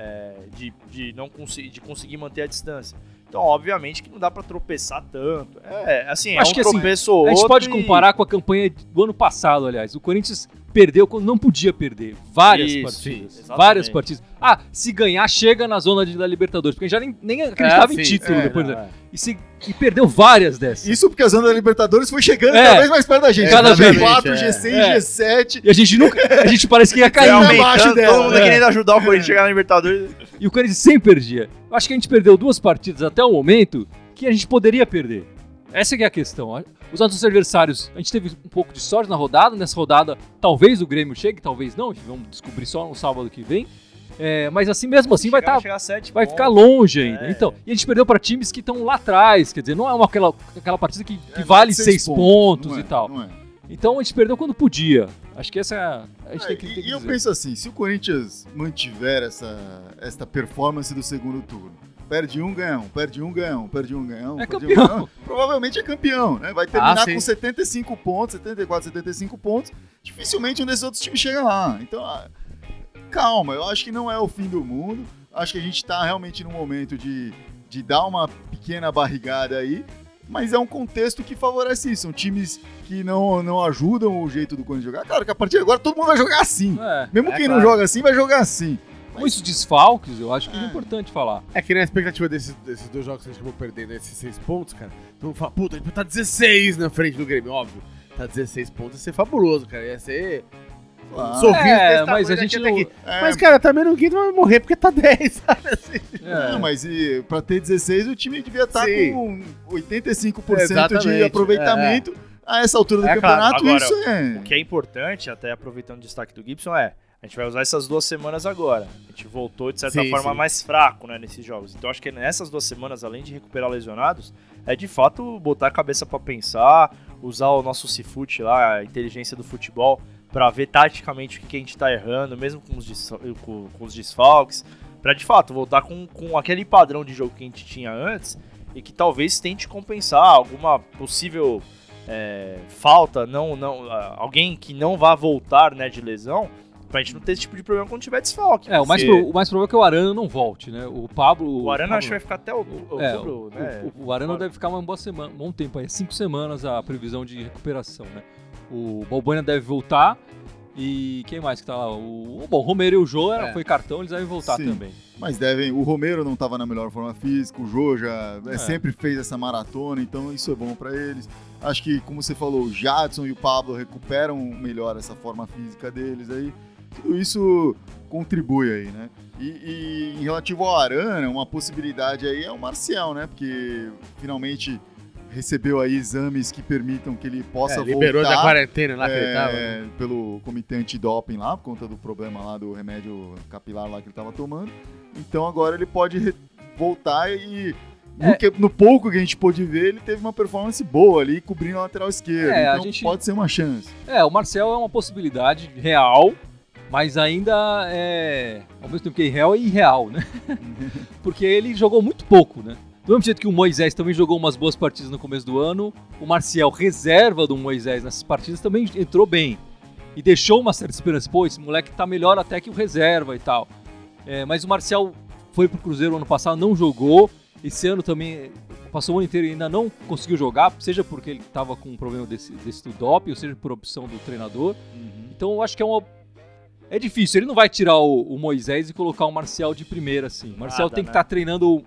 S2: É, de, de não conseguir de conseguir manter a distância. Então, obviamente que não dá pra tropeçar tanto. É, assim,
S1: Acho
S2: é um
S1: que, assim,
S2: tropeço ou
S1: a gente pode
S2: e-
S1: comparar com a campanha do ano passado, aliás. O Corinthians perdeu quando não podia perder. Várias
S2: Isso,
S1: partidas.
S2: exatamente.
S1: Várias partidas. Ah, se ganhar, chega na zona de, da Libertadores. Porque já nem, nem acreditava
S4: É,
S1: em título
S4: É,
S1: depois.
S4: não,
S1: né?
S4: é.
S1: E, se, e perdeu várias dessas.
S3: Isso porque a zona da Libertadores foi chegando
S1: É.
S3: cada vez mais perto da gente.
S1: Cada vez.
S3: G4,
S4: É.
S3: G6,
S1: É.
S3: G7.
S1: E a gente nunca. A gente parece que ia cair.
S3: Abaixo dela,
S2: todo mundo
S1: né?
S2: querendo ajudar o Corinthians a chegar na Libertadores.
S1: E o Corinthians sempre perdia. Eu acho que a gente perdeu duas partidas até o momento que a gente poderia perder. Essa que é a questão. Os nossos adversários, a gente teve um pouco de sorte na rodada. Nessa rodada, talvez o Grêmio chegue, talvez não. Vamos descobrir só no sábado que vem. É, mas assim, mesmo assim, vai, tá, vai
S2: pontos.
S1: ficar longe ainda.
S2: É.
S1: Então, e a gente perdeu para times que estão lá atrás. Quer dizer, não é uma, aquela, aquela partida que, que
S3: É,
S1: vale
S3: seis
S1: seis pontos,
S3: não é,
S1: e tal.
S3: não é.
S1: Então a gente perdeu quando podia. Acho que essa é a. Gente
S3: É,
S1: tem que,
S3: e-
S1: tem que
S3: e eu penso assim, se o Corinthians mantiver essa, essa performance do segundo turno, perde um, ganha um, perde um, ganha um, perde um, ganha um,
S1: É
S3: perde
S1: campeão.
S3: um, ganha um, provavelmente é campeão, né? Vai terminar
S4: Ah,
S3: com 75 pontos, 74, 75 pontos, dificilmente um desses outros times chega lá. Então, ah, calma, eu acho que não é o fim do mundo, acho que a gente tá realmente num momento de, de dar uma pequena barrigada aí, mas é um contexto que favorece isso. São times que não, não ajudam o jeito do Corinthians jogar. Claro que a partir de agora todo mundo vai jogar assim.
S1: É,
S3: Mesmo
S4: É,
S3: quem não
S4: claro.
S3: joga assim, vai jogar assim.
S1: Muitos desfalques, eu acho que é
S3: É.
S1: importante falar.
S4: É que na expectativa desses, desses dois jogos que a gente acabou perdendo, esses seis pontos, cara, todo mundo fala, puta, a gente tá 16 na frente do Grêmio, óbvio. Tá 16 pontos, ia ser fabuloso, cara. Ia ser.
S3: Claro.
S4: Sorriso
S1: É, mas a gente não.
S3: É,
S4: Mas, cara, também ninguém vai morrer porque tá 10, <laughs> sabe? Assim.
S1: é.
S3: não, mas e, pra ter 16, o time devia estar
S4: Sim.
S3: com 85% de
S4: Exatamente,
S3: aproveitamento a essa altura do
S4: É, claro.
S3: campeonato.
S2: Agora,
S3: isso é.
S2: O que é importante, até aproveitando o destaque do Gibson, é a gente vai usar essas duas semanas agora. A gente voltou, de certa
S4: Sim,
S2: forma,
S4: sim.
S2: mais fraco né, nesses jogos. Então acho que nessas duas semanas, além de recuperar lesionados, é de fato botar a cabeça pra pensar, usar o nosso Cifute lá, a inteligência do futebol, pra ver taticamente o que a gente tá errando, mesmo com os, com, com os desfalques, pra de fato voltar com, com aquele padrão de jogo que a gente tinha antes e que talvez tente compensar alguma possível é, falta, não, não, alguém que não vá voltar né, de lesão, pra gente não ter esse tipo de problema quando tiver desfalque.
S1: É, o mais, pro- o mais provável é que o Arana não volte, né? O Pablo.
S2: O Arana
S1: Pablo-
S2: acho que vai ficar até outubro,
S1: É, o,
S2: né?
S1: o- o Arana
S2: Fora.
S1: deve ficar uma boa semana, um bom tempo aí, cinco semanas a previsão de recuperação, né? O Balbuena deve voltar e quem mais que tá lá? O, bom, o Romero e o Jô era,
S4: É.
S1: foi cartão, eles devem voltar
S3: Sim.
S1: também.
S3: Mas devem. O Romero não estava na melhor forma física, o Jô já é,
S1: É.
S3: sempre fez essa maratona, então isso é bom para eles. Acho que, como você falou, o Jadson e o Pablo recuperam melhor essa forma física deles aí. Tudo isso contribui aí, né? E, e em relativo ao Arana, uma possibilidade aí é o Marcial, né? Porque finalmente recebeu aí exames que permitam que ele possa
S4: É, liberou
S3: voltar
S4: da quarentena lá que ele tava. né?
S3: é, pelo comitê antidoping lá, por conta do problema lá do remédio capilar lá que ele tava tomando. Então agora ele pode voltar e. No,
S1: É.
S3: que- no pouco que a gente pôde ver, ele teve uma performance boa ali, cobrindo a lateral esquerda.
S1: É, a
S3: então
S1: gente-
S3: pode ser uma chance.
S1: É, o Marcel é uma possibilidade real, mas ainda é. Ao mesmo tempo que é real, é irreal, né? <laughs> Porque ele jogou muito pouco, né? Do mesmo jeito que o Moisés também jogou umas boas partidas no começo do ano, o Marcial, reserva do Moisés nessas partidas, também entrou bem. E deixou uma certa esperança. Pô, esse moleque tá melhor até que o reserva e tal. É, mas o Marcial foi pro Cruzeiro ano passado, não jogou. Esse ano também passou o ano inteiro e ainda não conseguiu jogar, seja porque ele estava com um problema desse, desse do doping, ou seja por opção do treinador. Então eu acho que é uma. É difícil, ele não vai tirar o, o Moisés e colocar o Marcial de primeira, assim. O Marcial
S2: Nada,
S1: tem que
S2: né?
S1: estar treinando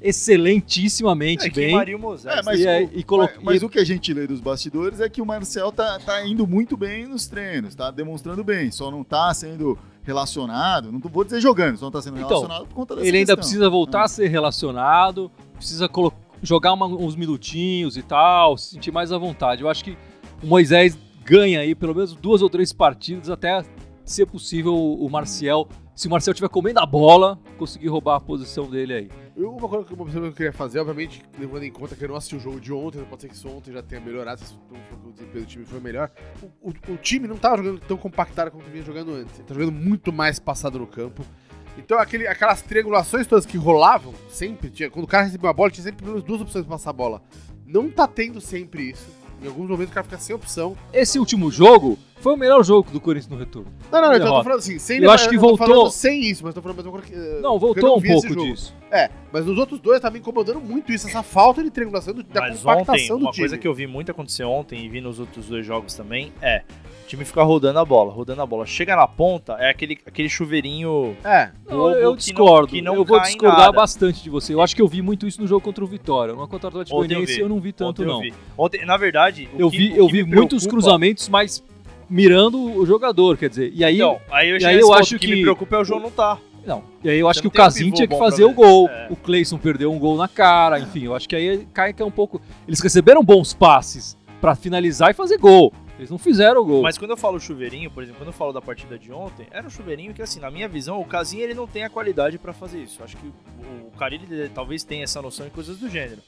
S1: excelentissimamente
S2: É
S1: bem.
S2: Maria Moisés.
S3: É, mas,
S1: E aí-
S3: o,
S1: e colo-
S3: mas, mas
S1: e-
S3: o que a gente lê dos bastidores é que o Marcel tá, tá indo muito bem nos treinos, tá demonstrando bem, só não tá sendo relacionado, não vou dizer jogando, só não tá sendo
S1: Então,
S3: relacionado por conta dessa
S1: Ele ainda
S3: questão.
S1: precisa voltar a ser relacionado, precisa colo- jogar uma- uns minutinhos e tal, se sentir mais à vontade. Eu acho que o Moisés ganha aí pelo menos duas ou três partidas até ser possível o Marcial, se o Marcial estiver comendo a bola, conseguir roubar a posição dele aí.
S4: Eu- Uma coisa que eu queria fazer, obviamente, levando em conta que eu não assisti o jogo de ontem, pode ser que isso ontem já tenha melhorado, se o desempenho do time foi melhor. O, o- o time não tava jogando tão compactado quanto vinha jogando antes. Ele tá jogando muito mais passado no campo. Então aquele, aquelas triangulações todas que rolavam, sempre tinha. Quando o cara recebia uma bola, tinha sempre pelo menos duas opções pra passar a bola. Não tá tendo sempre isso. Em alguns momentos o cara fica sem opção.
S1: Esse último jogo foi o melhor jogo do Corinthians no retorno.
S4: Não, não, então eu tô falando assim, sem
S1: Eu acho que
S4: tô
S1: voltou-
S4: falando sem isso, mas tô falando a mesma coisa que. eh,
S1: Não,
S4: porque eu
S1: voltou um
S4: vi esse
S1: pouco disso.
S4: É, mas nos outros dois tava incomodando muito isso, essa falta de triangulação, do- da
S2: Mas ontem, uma
S4: time.
S2: coisa que eu vi muito acontecer ontem e vi nos outros dois jogos também é o time ficar rodando a bola, rodando a bola. Chega na ponta, é aquele, aquele chuveirinho.
S4: É,
S1: Não, eu
S2: que
S1: discordo.
S2: não- que não
S1: eu vou discordar bastante de você. Eu acho que eu vi muito isso no jogo contra o Vitória. No contra o Atlético
S2: Ontem eu
S1: Goianiense
S2: vi.
S1: eu não vi tanto,
S2: Ontem eu
S1: não.
S2: vi. Ontem, na verdade, o
S1: Eu
S2: que-
S1: vi,
S2: o
S1: eu
S2: que
S1: vi
S2: me
S1: muitos
S2: preocupa-
S1: cruzamentos, mas mirando o jogador, quer dizer. E aí,
S2: Então, aí eu,
S1: e aí eu acho
S2: o que,
S1: que-
S2: me preocupa é o João não tá.
S1: não. E aí eu acho
S2: Você
S1: que o
S2: um
S1: Casim tinha que fazer o gol.
S2: É.
S1: O Cleison perdeu um gol na cara, enfim, eu acho que aí cai que é um pouco. Eles receberam bons passes pra finalizar e fazer gol. Eles não fizeram o gol.
S2: Mas quando eu falo chuveirinho, por exemplo, quando eu falo da partida de ontem, era um chuveirinho que, assim, na minha visão, o Casim ele não tem a qualidade pra fazer isso. Acho que o, o Carilli talvez tenha essa noção e coisas do gênero.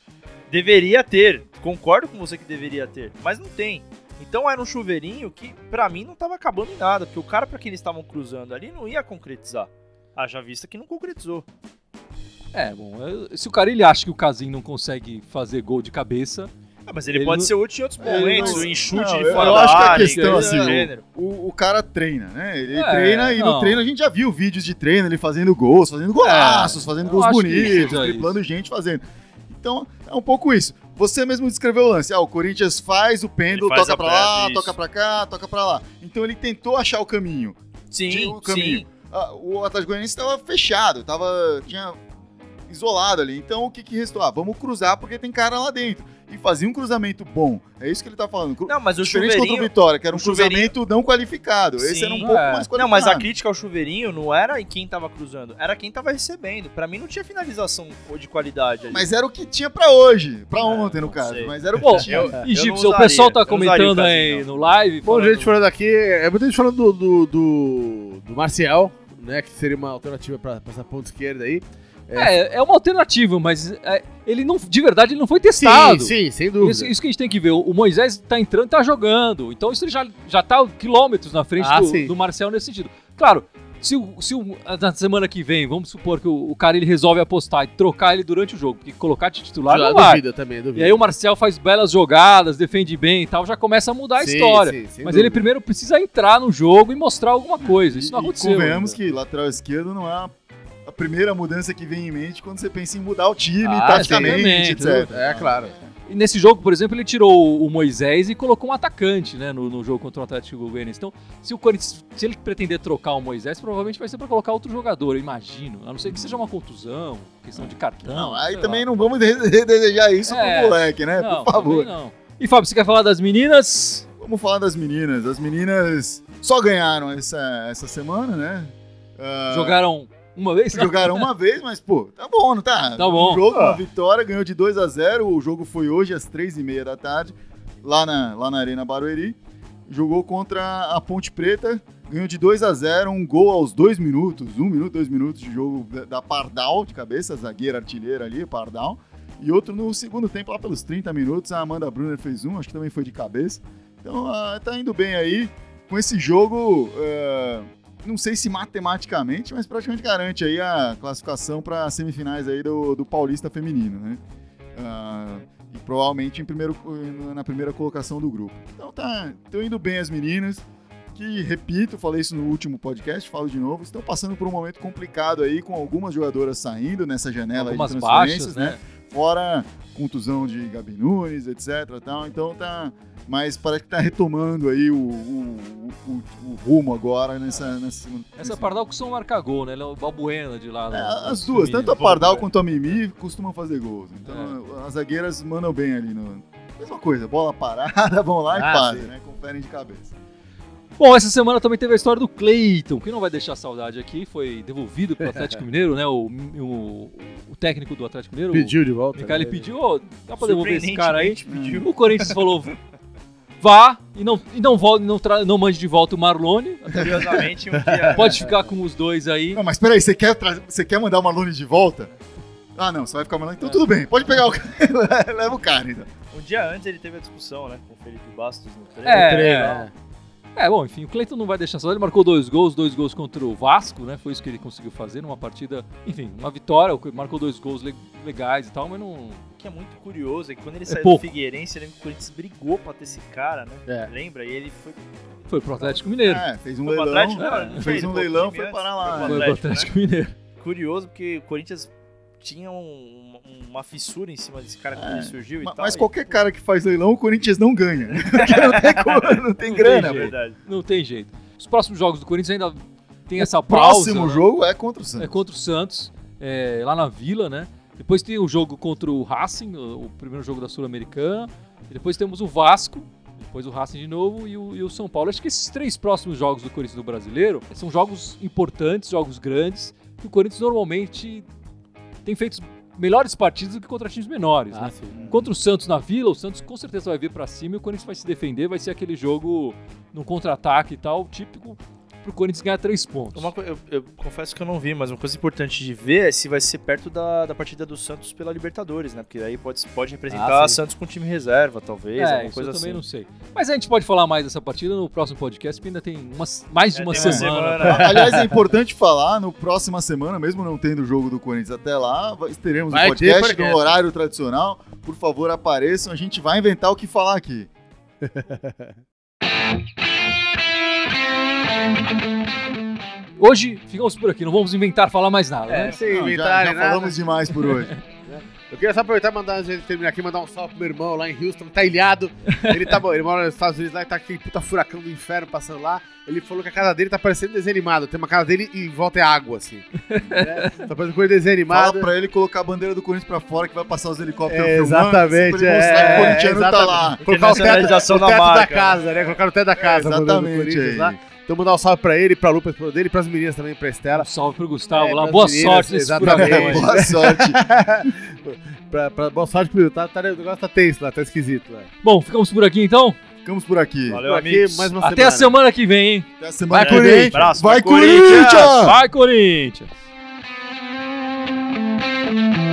S2: Deveria ter, concordo com você que deveria ter, mas não tem. Então era um chuveirinho que, pra mim, não tava acabando em nada, porque o cara pra quem eles estavam cruzando ali não ia concretizar. Haja vista que não concretizou.
S1: É, bom, se o cara ele acha que o Casim não consegue fazer gol de cabeça,
S2: Ah, mas ele,
S1: Ele
S2: pode
S1: não-
S2: ser útil em outros
S1: ele
S2: momentos,
S1: não-
S2: em chute
S3: Não,
S2: de
S3: eu-
S2: fora
S3: eu
S2: da
S3: acho que a
S2: área,
S3: questão,
S2: do
S3: assim,
S2: gênero.
S3: O, o cara treina, né? Ele
S1: É,
S3: treina e
S1: não.
S3: no treino a gente já viu vídeos de treino, ele fazendo gols, fazendo golaços, fazendo
S1: eu
S3: gols bonitos,
S1: seja
S3: driblando gente fazendo. Então, é um pouco isso. Você mesmo descreveu o lance. Ah, o Corinthians faz o pêndulo,
S2: faz
S3: toca pra lá,
S2: isso.
S3: toca pra cá, toca pra lá. Então ele tentou achar o caminho.
S2: Sim,
S3: o caminho.
S2: sim.
S3: Ah, o Atlético Goianiense estava fechado, tava, tinha isolado ali. Então o que, que restou? Ah, vamos cruzar porque tem cara lá dentro. E fazia um cruzamento bom. É isso que ele tá falando. Cru-
S2: Não, mas o
S3: Diferente contra o
S2: chuveirinho...
S3: Vitória, que era um
S2: chuveirinho-
S3: cruzamento não qualificado. Esse
S2: Sim.
S3: era um pouco
S1: É.
S3: mais qualificado.
S2: Não, mas a crítica ao chuveirinho não era em quem tava cruzando, era quem tava recebendo. Pra mim não tinha finalização de qualidade ali.
S3: Mas era o que tinha pra hoje, pra
S2: É,
S3: ontem no caso.
S2: sei.
S3: Mas era o <laughs> que
S1: Bom,
S3: tinha.
S2: Eu-
S1: e Gibson, o pessoal tá comentando aí
S2: não.
S1: no live.
S4: Bom, gente falando aqui, é muita gente falando do, do, do, do Marcial, né? Que seria uma alternativa pra essa ponta esquerda aí.
S1: É, é uma alternativa, mas é, ele não, de verdade ele não foi testado.
S4: Sim, sim, sem dúvida.
S1: Isso, isso que a gente tem que ver. O Moisés tá entrando e tá jogando. Então isso ele já, já tá quilômetros na frente
S4: Ah,
S1: do, do Marcel nesse sentido. Claro, se, se na semana que vem, vamos supor que o, o cara ele resolve apostar e trocar ele durante o jogo, porque colocar de titular
S4: Já
S1: não vai.
S4: duvida também, duvida.
S1: E aí o Marcel faz belas jogadas, defende bem e tal, já começa a mudar a
S4: Sim,
S1: história.
S4: sim,
S1: Mas
S4: dúvida.
S1: ele primeiro precisa entrar no jogo e mostrar alguma coisa. Isso não
S3: E-
S1: aconteceu.
S3: E convenhamos
S1: ainda.
S3: que lateral esquerdo não é a- a primeira mudança que vem em mente quando você pensa em mudar o time,
S1: Ah,
S3: taticamente, etc.
S4: É, claro.
S1: E nesse jogo, por exemplo, ele tirou o Moisés e colocou um atacante, né, no, no jogo contra o Atlético Goianiense. Então, se o Corinthians, se ele pretender trocar o Moisés, provavelmente vai ser para colocar outro jogador, eu imagino. A não ser que seja uma contusão, questão de cartão.
S3: Não, aí também
S1: lá.
S3: não vamos de- de- <laughs> desejar isso
S1: É.
S3: pro moleque, né?
S1: Não,
S3: Por favor.
S1: não. E Fábio, você quer falar das meninas?
S3: Vamos falar das meninas. As meninas só ganharam essa, essa semana, né? Ah,
S1: Jogaram uma vez?
S3: Jogaram uma vez, mas, pô, tá bom, não tá?
S1: Tá bom.
S3: Um jogo,
S4: Ah.
S3: uma vitória, ganhou de 2 a 0 O jogo foi hoje às 3h30 da tarde, lá na, lá na Arena Barueri. Jogou contra a Ponte Preta, ganhou de 2 a 0 um gol aos 2 minutos, 1 um minuto, 2 minutos de jogo da, da Pardal, de cabeça, zagueira artilheira ali, Pardal. E outro no segundo tempo, lá pelos 30 minutos, a Amanda Brunner fez um, acho que também foi de cabeça. Então, ah, tá indo bem aí. Com esse jogo, ah, não sei se matematicamente, mas praticamente garante aí a classificação para semifinais aí do, do Paulista Feminino, né? Ah, e provavelmente em primeiro, na primeira colocação do grupo. Então tá, estão indo bem as meninas, que, repito, falei isso no último podcast, falo de novo, estão passando por um momento complicado aí, com algumas jogadoras saindo nessa janela aí de
S1: Algumas
S3: transferências,
S1: baixas, né?
S3: Fora contusão de Gabi Nunes, etc. Tal. Então tá. Mas parece que tá retomando aí o, o, o- o rumo agora nessa. nessa segunda-
S1: Essa
S3: nesse-
S1: Pardal costuma marcar gol, né? Ela é o Balbuena de lá.
S3: É,
S1: né?
S3: as duas, tanto a. Pardal quanto a Mimi costumam fazer gols. Então
S1: É.
S3: as zagueiras mandam bem ali. No... Mesma coisa, bola parada, <laughs> vão lá e
S4: Ah,
S3: fazem,
S4: sim.
S3: né? Conferem de cabeça.
S1: Bom, essa semana também teve a história do Cleiton, que não vai deixar saudade aqui, foi devolvido pro Atlético Mineiro, né? O, o, o técnico do Atlético Mineiro,
S4: Pediu de volta.
S1: o Micali
S4: né?
S1: pediu, ô, dá pra devolver esse cara aí?
S2: Pediu.
S1: O Corinthians falou, vá e não, e não, volte, não, tra- não mande de volta o Marlone,
S2: Curiosamente, um dia. <laughs>
S1: pode ficar com os dois aí.
S3: Não, mas peraí, você quer, tra- você quer mandar o Marlone de volta? Ah, não, você vai ficar Marlone. Então tudo bem, pode pegar o cara. <laughs> Leva o cara, então.
S2: Um dia antes ele teve a discussão, né? Com o Felipe Bastos no treino.
S1: É,
S4: treino,
S1: é. É, bom, enfim, o Cleiton não vai deixar só. Ele marcou dois gols, dois gols contra o Vasco, né? Foi isso que ele conseguiu fazer numa partida, enfim, uma vitória. Marcou dois gols le- legais e tal, mas não.
S2: O que é muito curioso é que quando ele saiu do
S1: pouco.
S2: Figueirense, eu lembro que o Corinthians brigou pra ter esse cara, né?
S4: É.
S2: Lembra? E ele foi.
S1: Foi pro Atlético Mineiro.
S3: É, fez um
S2: Foi pro
S3: leilão.
S2: Atlético?
S1: é,
S3: fez
S2: foi
S3: um leilão, foi parar
S2: foi
S3: lá.
S2: pro
S3: né?
S1: Foi pro
S2: Atlético,
S1: Atlético Mineiro.
S2: Curioso porque o Corinthians tinha um- uma fissura em cima desse cara quando
S3: É,
S2: surgiu e
S3: Ma-
S2: tal.
S3: Mas
S2: e-
S3: qualquer cara que faz leilão, o Corinthians não ganha. <laughs> Não tem, como, <laughs> não tem
S1: Não
S3: grana,
S1: tem
S2: É.
S1: Não tem jeito. Os próximos jogos do Corinthians ainda tem essa pausa.
S3: Próximo
S1: né?
S3: jogo é contra o Santos.
S1: É contra o Santos, é, lá na Vila, né? Depois tem o jogo contra o Racing, o, o primeiro jogo da Sul-Americana. E depois temos o Vasco, depois o Racing de novo e o, e o São Paulo. Acho que esses três próximos jogos do Corinthians no Brasileiro são jogos importantes, jogos grandes, que o Corinthians normalmente tem feito melhores partidas do que contra times menores.
S4: Ah,
S1: né?
S4: sim.
S1: Contra o Santos na Vila, o Santos com certeza vai vir pra cima e o Corinthians vai se defender, vai ser aquele jogo num contra-ataque e tal, típico pro Corinthians ganhar três pontos.
S2: Uma eu, eu confesso que eu não vi, mas uma coisa importante de ver é se vai ser perto da, da partida do Santos pela Libertadores, né? Porque aí pode, pode representar
S4: Ah.
S2: Santos com time reserva, talvez,
S1: É,
S2: alguma
S1: isso
S2: coisa
S1: eu também
S2: assim.
S1: não sei. Mas a gente pode falar mais dessa partida no próximo podcast, porque ainda tem umas- mais de
S2: É,
S1: uma
S2: tem uma
S1: semana.
S2: semana. <laughs>
S3: Aliás, é importante falar, no próxima semana, mesmo não tendo o jogo do Corinthians até lá, teremos
S4: Vai
S3: podcast
S4: podcast.
S3: no horário tradicional. Por favor, apareçam, a gente vai inventar o que falar aqui. <laughs>
S1: Hoje ficamos por aqui, não vamos inventar falar mais nada,
S4: É,
S1: né?
S4: sem
S3: Não, já,
S4: inventarem
S3: já
S4: nada.
S3: falamos demais por hoje. <laughs>
S4: Eu queria só aproveitar e mandar, antes de terminar aqui, mandar um salve pro meu irmão lá em Houston, tá ilhado. Ele, tá, ele mora nos Estados Unidos lá e tá aquele puta furacão do inferno passando lá. Ele falou que a casa dele tá parecendo desenho animado. Tem uma casa dele e em volta é água, assim. <laughs> É, tá parecendo coisa de desenho
S3: Fala
S4: animado.
S3: pra ele colocar a bandeira do Corinthians pra fora que vai passar os helicópteros
S4: É,
S3: filmando,
S4: exatamente,
S3: pra ele mostrar que
S4: é,
S3: o corintiano tá
S4: exatamente.
S3: lá.
S4: Colocar o teto, o
S2: da
S4: teto da
S2: marca,
S4: casa, né? Colocar no teto da casa. a do
S3: Exatamente
S4: Corinthians
S3: aí.
S4: lá. Então mandar um salve pra ele, pra Lu, pra esposa dele, pras meninas também, pra Estela.
S1: Um salve pro Gustavo
S4: é,
S1: lá. Boa
S4: meninas,
S1: sorte nesse
S4: Exatamente. <laughs>
S3: Boa sorte. <laughs>
S4: pra, boa sorte pro tá, tá, O negócio tá tenso lá, tá esquisito lá.
S1: Bom, ficamos por aqui então.
S3: Ficamos por aqui.
S2: Valeu,
S4: por aqui, mais uma
S1: Até semana. a
S4: semana
S1: que vem, hein?
S3: Até a semana
S4: Vai,
S3: que vem.
S4: vem.
S2: Abraço,
S3: vai,
S2: Corinthians!
S3: Vai, Corinthians!
S1: Vai, Corinthians!